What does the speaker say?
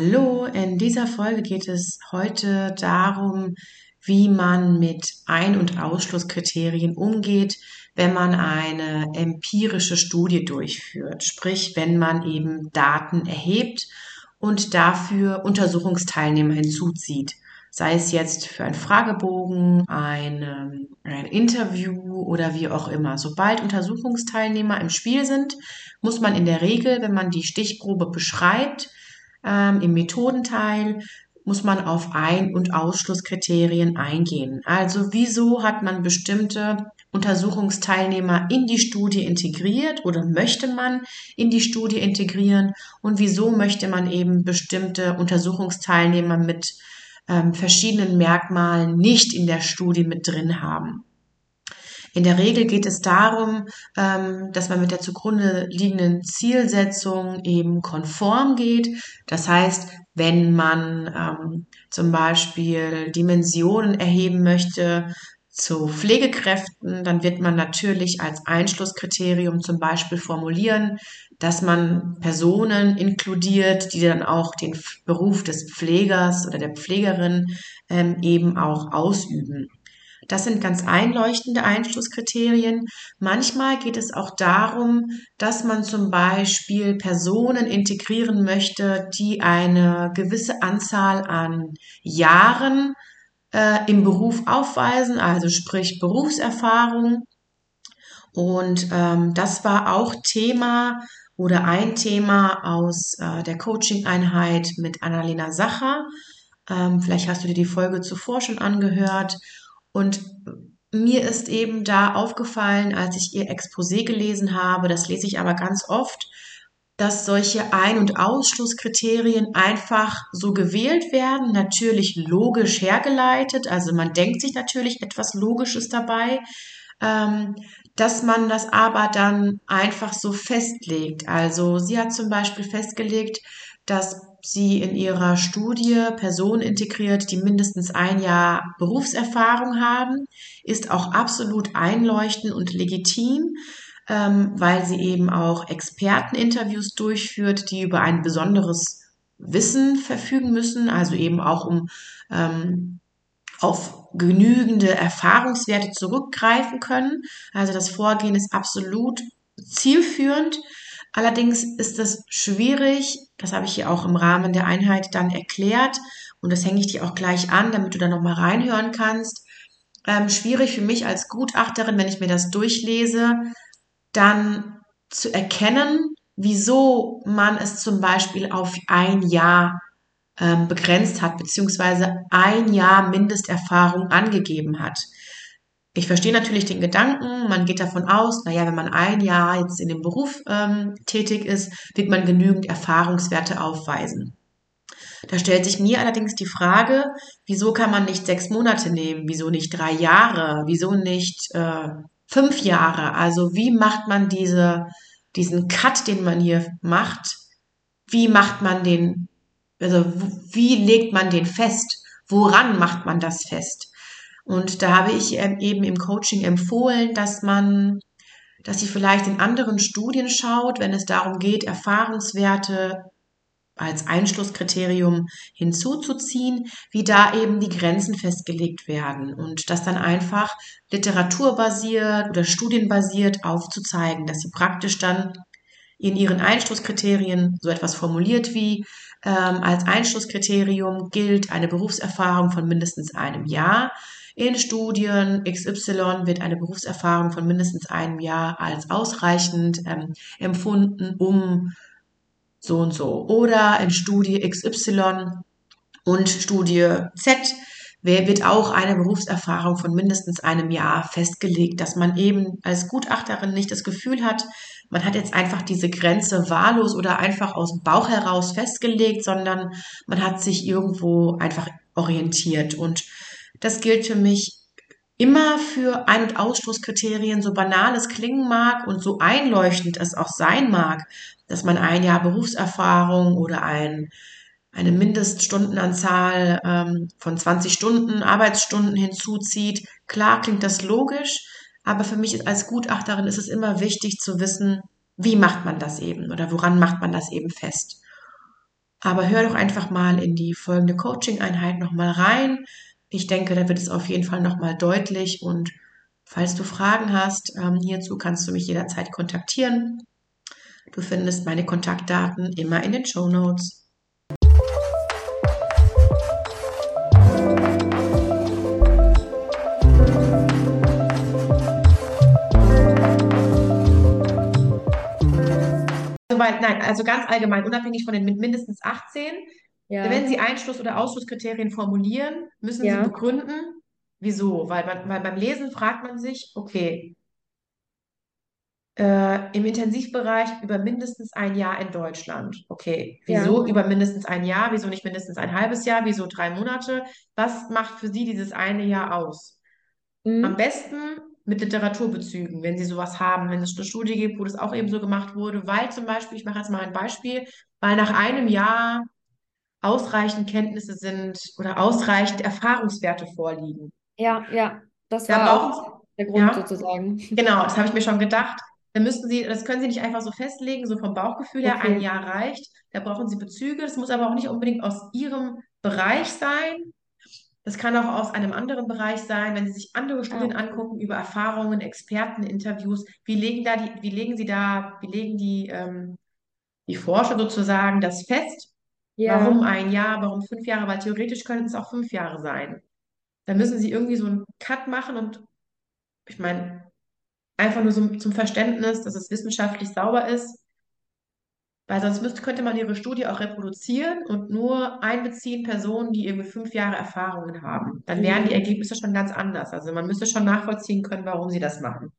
Hallo, in dieser Folge geht es heute darum, wie man mit Ein- und Ausschlusskriterien umgeht, wenn man eine empirische Studie durchführt, sprich wenn man eben Daten erhebt und dafür Untersuchungsteilnehmer hinzuzieht sei es jetzt für einen Fragebogen, ein, ein Interview oder wie auch immer. Sobald Untersuchungsteilnehmer im Spiel sind, muss man in der Regel, wenn man die Stichprobe beschreibt, ähm, im Methodenteil, muss man auf Ein- und Ausschlusskriterien eingehen. Also wieso hat man bestimmte Untersuchungsteilnehmer in die Studie integriert oder möchte man in die Studie integrieren und wieso möchte man eben bestimmte Untersuchungsteilnehmer mit ähm, verschiedenen Merkmalen nicht in der Studie mit drin haben. In der Regel geht es darum, ähm, dass man mit der zugrunde liegenden Zielsetzung eben konform geht. Das heißt, wenn man ähm, zum Beispiel Dimensionen erheben möchte zu Pflegekräften, dann wird man natürlich als Einschlusskriterium zum Beispiel formulieren, dass man Personen inkludiert, die dann auch den Beruf des Pflegers oder der Pflegerin ähm, eben auch ausüben. Das sind ganz einleuchtende Einschlusskriterien. Manchmal geht es auch darum, dass man zum Beispiel Personen integrieren möchte, die eine gewisse Anzahl an Jahren äh, im Beruf aufweisen, also sprich Berufserfahrung. Und ähm, das war auch Thema oder ein Thema aus äh, der Coaching-Einheit mit Annalena Sacher. Ähm, vielleicht hast du dir die Folge zuvor schon angehört. Und mir ist eben da aufgefallen, als ich ihr Exposé gelesen habe, das lese ich aber ganz oft, dass solche Ein- und Ausschlusskriterien einfach so gewählt werden, natürlich logisch hergeleitet. Also man denkt sich natürlich etwas Logisches dabei, ähm, dass man das aber dann einfach so festlegt. Also sie hat zum Beispiel festgelegt, dass sie in ihrer Studie Personen integriert, die mindestens ein Jahr Berufserfahrung haben, ist auch absolut einleuchtend und legitim, ähm, weil sie eben auch Experteninterviews durchführt, die über ein besonderes Wissen verfügen müssen, also eben auch um ähm, auf genügende Erfahrungswerte zurückgreifen können. Also das Vorgehen ist absolut zielführend. Allerdings ist es schwierig, das habe ich hier auch im Rahmen der Einheit dann erklärt und das hänge ich dir auch gleich an, damit du da nochmal reinhören kannst. Ähm, schwierig für mich als Gutachterin, wenn ich mir das durchlese, dann zu erkennen, wieso man es zum Beispiel auf ein Jahr ähm, begrenzt hat, beziehungsweise ein Jahr Mindesterfahrung angegeben hat. Ich verstehe natürlich den Gedanken, man geht davon aus, naja, wenn man ein Jahr jetzt in dem Beruf ähm, tätig ist, wird man genügend Erfahrungswerte aufweisen. Da stellt sich mir allerdings die Frage, wieso kann man nicht sechs Monate nehmen, wieso nicht drei Jahre, wieso nicht äh, fünf Jahre? Also wie macht man diese, diesen Cut, den man hier macht, wie macht man den also wie legt man den fest? Woran macht man das fest? Und da habe ich ähm, eben im Coaching empfohlen, dass man, dass sie vielleicht in anderen Studien schaut, wenn es darum geht, Erfahrungswerte als Einschlusskriterium hinzuzuziehen, wie da eben die Grenzen festgelegt werden und das dann einfach literaturbasiert oder studienbasiert aufzuzeigen, dass sie praktisch dann in ihren Einschlusskriterien so etwas formuliert wie ähm, als Einschlusskriterium gilt eine Berufserfahrung von mindestens einem Jahr. In Studien XY wird eine Berufserfahrung von mindestens einem Jahr als ausreichend ähm, empfunden, um so und so. Oder in Studie XY und Studie Z wird auch eine Berufserfahrung von mindestens einem Jahr festgelegt, dass man eben als Gutachterin nicht das Gefühl hat, man hat jetzt einfach diese Grenze wahllos oder einfach aus dem Bauch heraus festgelegt, sondern man hat sich irgendwo einfach orientiert. Und das gilt für mich immer für Ein- und Ausschlusskriterien, so banal es klingen mag und so einleuchtend es auch sein mag, dass man ein Jahr Berufserfahrung oder ein, eine Mindeststundenanzahl ähm, von 20 Stunden Arbeitsstunden hinzuzieht. Klar klingt das logisch, aber für mich als Gutachterin ist es immer wichtig zu wissen, wie macht man das eben oder woran macht man das eben fest. Aber hör doch einfach mal in die folgende Coaching-Einheit nochmal rein. Ich denke, da wird es auf jeden Fall nochmal deutlich. Und falls du Fragen hast ähm, hierzu, kannst du mich jederzeit kontaktieren. Du findest meine Kontaktdaten immer in den Show Notes. Nein, also ganz allgemein, unabhängig von den mindestens 18. Ja, Wenn Sie Einschluss- oder Ausschlusskriterien formulieren, müssen Sie ja, begründen, wieso. Weil, man, weil beim Lesen fragt man sich, okay, äh, im Intensivbereich über mindestens ein Jahr in Deutschland. Okay, ja. wieso über mindestens ein Jahr? Wieso nicht mindestens ein halbes Jahr? Wieso drei Monate? Was macht für Sie dieses eine Jahr aus? Am Mhm. besten mit Literaturbezügen, wenn Sie sowas haben, wenn es eine Studie gibt, wo das auch eben so gemacht wurde, weil zum Beispiel, ich mache jetzt mal ein Beispiel, weil nach einem Jahr ausreichend Kenntnisse sind oder ausreichend Erfahrungswerte vorliegen. Ja, ja. Das Da war auch der Grund ja, sozusagen. genau, das habe ich mir schon gedacht. Da müssten Sie, das können Sie nicht einfach so festlegen, so vom Bauchgefühl her, ein Okay. Jahr reicht. Da brauchen Sie Bezüge. Das muss aber auch nicht unbedingt aus Ihrem Bereich sein. Das kann auch aus einem anderen Bereich sein, wenn Sie sich andere Studien okay. angucken über Erfahrungen, Experteninterviews. Wie legen da die, wie legen Sie da, wie legen die, ähm, die Forscher sozusagen das fest? Warum Ja, ein Jahr, warum fünf Jahre? Weil theoretisch könnten es auch fünf Jahre sein. Da müssen Sie irgendwie so einen Cut machen und ich meine, einfach nur so zum Verständnis, dass es wissenschaftlich sauber ist, weil sonst müsste, könnte man Ihre Studie auch reproduzieren und nur einbeziehen Personen, die irgendwie fünf Jahre Erfahrungen haben. Dann wären die Mhm. Ergebnisse schon ganz anders. Also man müsste schon nachvollziehen können, warum Sie das machen.